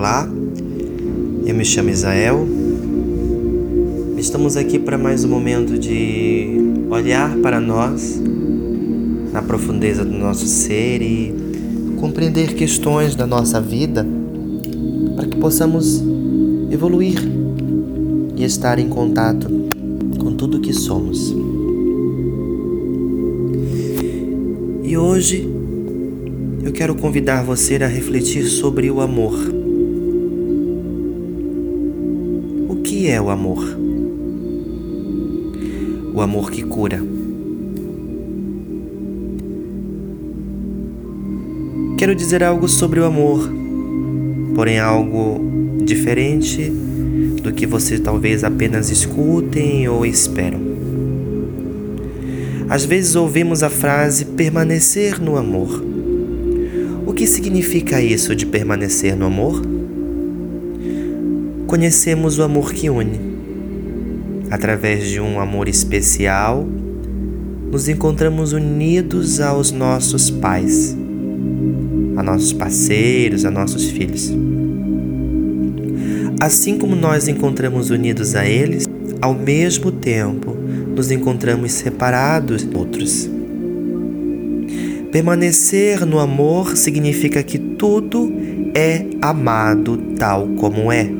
Olá, eu me chamo Isael. Estamos aqui para mais um momento de olhar para nós na profundeza do nosso ser e compreender questões da nossa vida para que possamos evoluir e estar em contato com tudo que somos. E hoje eu quero convidar você a refletir sobre o amor. Que é o amor? O amor que cura. Quero dizer algo sobre o amor, porém algo diferente do que você talvez apenas escutem ou esperam. Às vezes ouvimos a frase permanecer no amor. O que significa isso de permanecer no amor? Conhecemos o amor que une. Através de um amor especial, nos encontramos unidos aos nossos pais, a nossos parceiros, a nossos filhos. Assim como nós encontramos unidos a eles, ao mesmo tempo nos encontramos separados outros. Permanecer no amor significa que tudo é amado tal como é.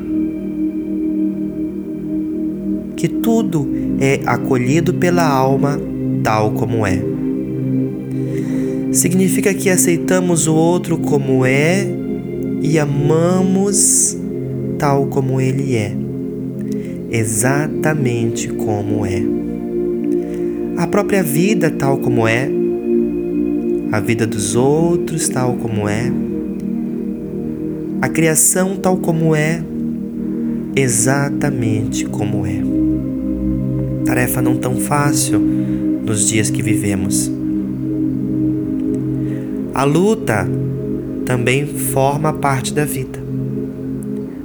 Que tudo é acolhido pela alma tal como é. Significa que aceitamos o outro como é e amamos tal como ele é, exatamente como é. A própria vida tal como é a vida dos outros tal como é, a criação tal como é, exatamente como é. Tarefa não tão fácil nos dias que vivemos. A luta também forma parte da vida.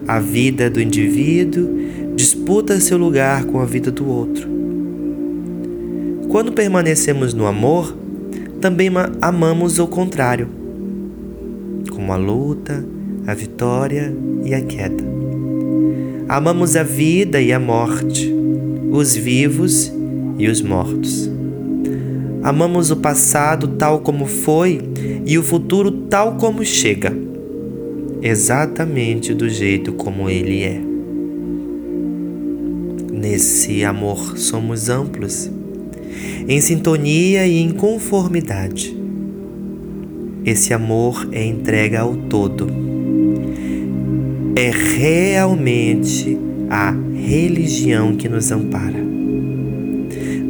A vida do indivíduo disputa seu lugar com a vida do outro. Quando permanecemos no amor, também amamos o contrário, como a luta, a vitória e a queda. Amamos a vida e a morte, os vivos e os mortos. Amamos o passado tal como foi e o futuro tal como chega, exatamente do jeito como ele é. Nesse amor somos amplos em sintonia e em conformidade. Esse amor é entrega ao todo. É realmente a religião que nos ampara.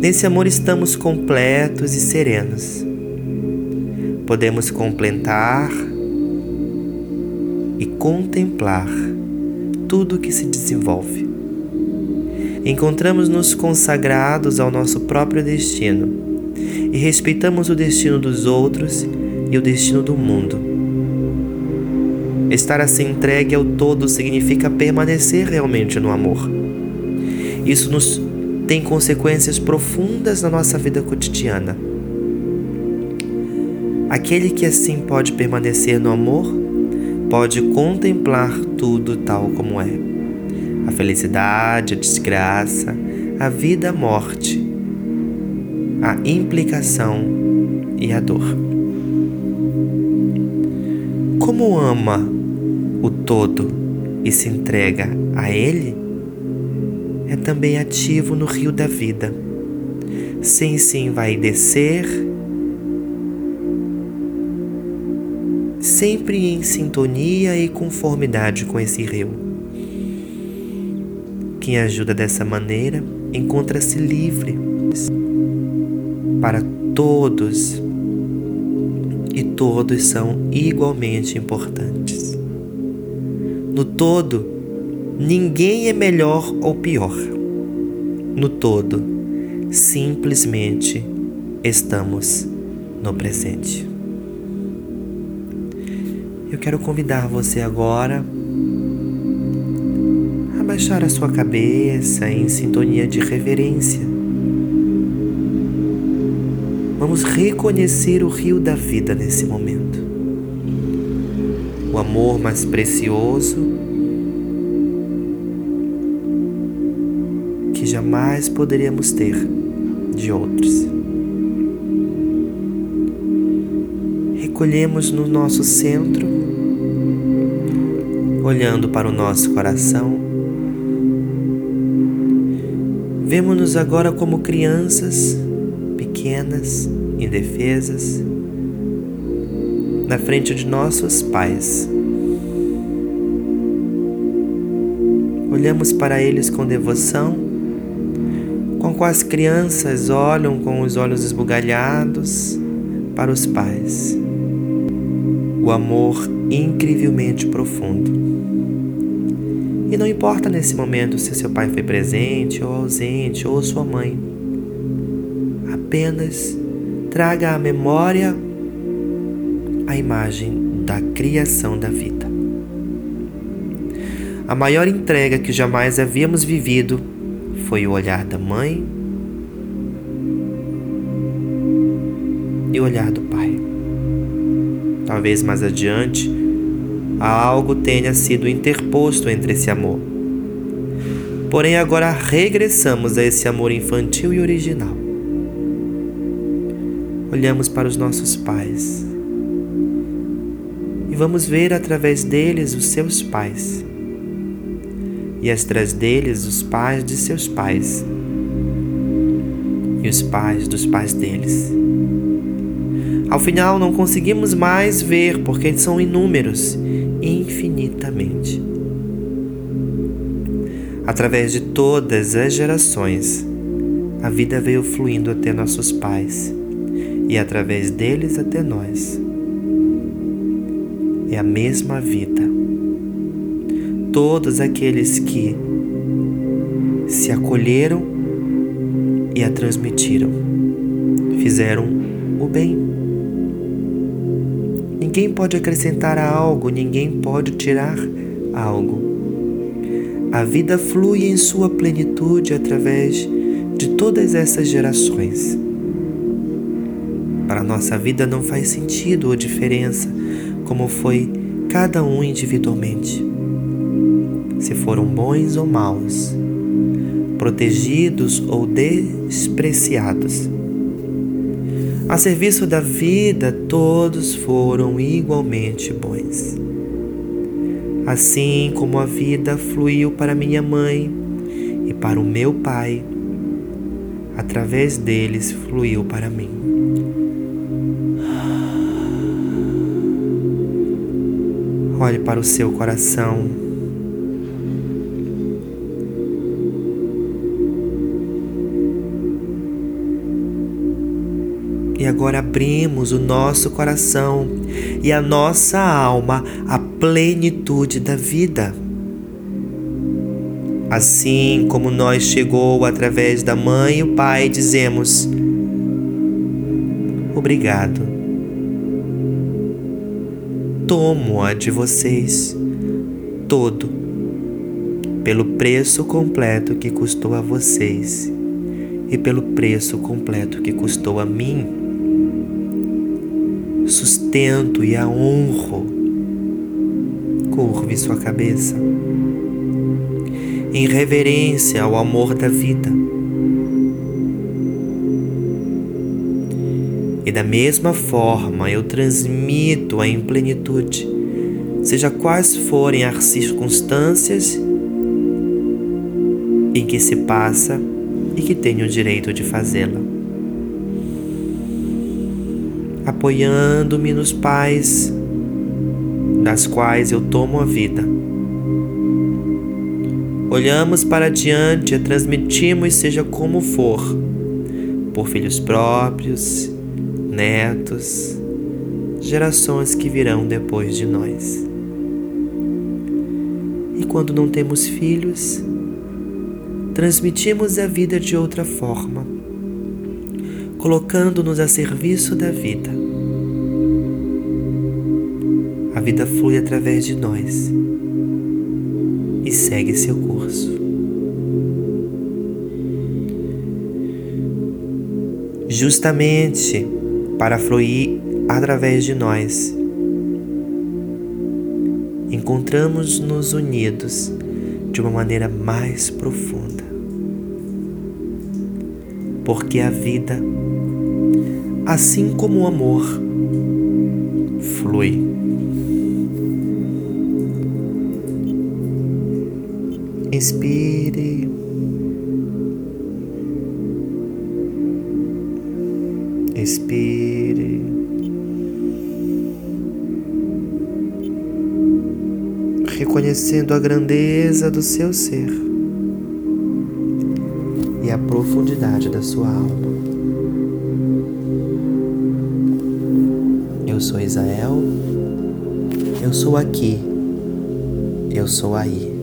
Nesse amor estamos completos e serenos. Podemos completar e contemplar tudo que se desenvolve encontramos-nos consagrados ao nosso próprio destino e respeitamos o destino dos outros e o destino do mundo. Estar assim entregue ao todo significa permanecer realmente no amor. Isso nos tem consequências profundas na nossa vida cotidiana. Aquele que assim pode permanecer no amor pode contemplar tudo tal como é a felicidade, a desgraça, a vida, a morte, a implicação e a dor. Como ama o todo e se entrega a Ele, é também ativo no rio da vida. Sim, vai descer, sempre em sintonia e conformidade com esse rio. Quem ajuda dessa maneira encontra-se livre para todos e todos são igualmente importantes. No todo, ninguém é melhor ou pior. No todo, simplesmente estamos no presente. Eu quero convidar você agora baixar a sua cabeça em sintonia de reverência. Vamos reconhecer o rio da vida nesse momento. Amor mais precioso que jamais poderíamos ter de outros. Recolhemos no nosso centro, olhando para o nosso coração. Vemos-nos agora como crianças pequenas, indefesas, na frente de nossos pais. Olhamos para eles com devoção, com quais crianças olham com os olhos esbugalhados para os pais. O amor incrivelmente profundo. E não importa nesse momento se seu pai foi presente ou ausente ou sua mãe. Apenas traga à memória a imagem da criação da vida. A maior entrega que jamais havíamos vivido foi o olhar da mãe e o olhar do pai. Talvez mais adiante algo tenha sido interposto entre esse amor. Porém, agora regressamos a esse amor infantil e original. Olhamos para os nossos pais vamos ver através deles os seus pais, e atrás deles os pais de seus pais, e os pais dos pais deles. Ao final, não conseguimos mais ver porque são inúmeros, infinitamente. Através de todas as gerações, a vida veio fluindo até nossos pais e através deles até nós é a mesma vida. Todos aqueles que se acolheram e a transmitiram fizeram o bem. Ninguém pode acrescentar algo, ninguém pode tirar algo. A vida flui em sua plenitude através de todas essas gerações. Para nossa vida não faz sentido ou diferença como foi cada um individualmente. Se foram bons ou maus, protegidos ou despreciados. A serviço da vida, todos foram igualmente bons. Assim como a vida fluiu para minha mãe e para o meu pai, através deles fluiu para mim. Olhe para o seu coração. E agora abrimos o nosso coração e a nossa alma à plenitude da vida. Assim como nós chegou através da mãe e o pai, dizemos: Obrigado tomo-a de vocês todo, pelo preço completo que custou a vocês e pelo preço completo que custou a mim. Sustento e a honro. Curve sua cabeça em reverência ao amor da vida E da mesma forma eu transmito-a em plenitude, seja quais forem as circunstâncias em que se passa e que tenho o direito de fazê-la. Apoiando-me nos pais, das quais eu tomo a vida. Olhamos para diante e transmitimos, seja como for, por filhos próprios netos, gerações que virão depois de nós. E quando não temos filhos, transmitimos a vida de outra forma, colocando-nos a serviço da vida. A vida flui através de nós e segue seu curso. Justamente para fluir através de nós. encontramos-nos unidos de uma maneira mais profunda. Porque a vida, assim como o amor, flui. Inspire. Expire. Reconhecendo a grandeza do seu ser e a profundidade da sua alma. Eu sou Israel, eu sou aqui, eu sou aí.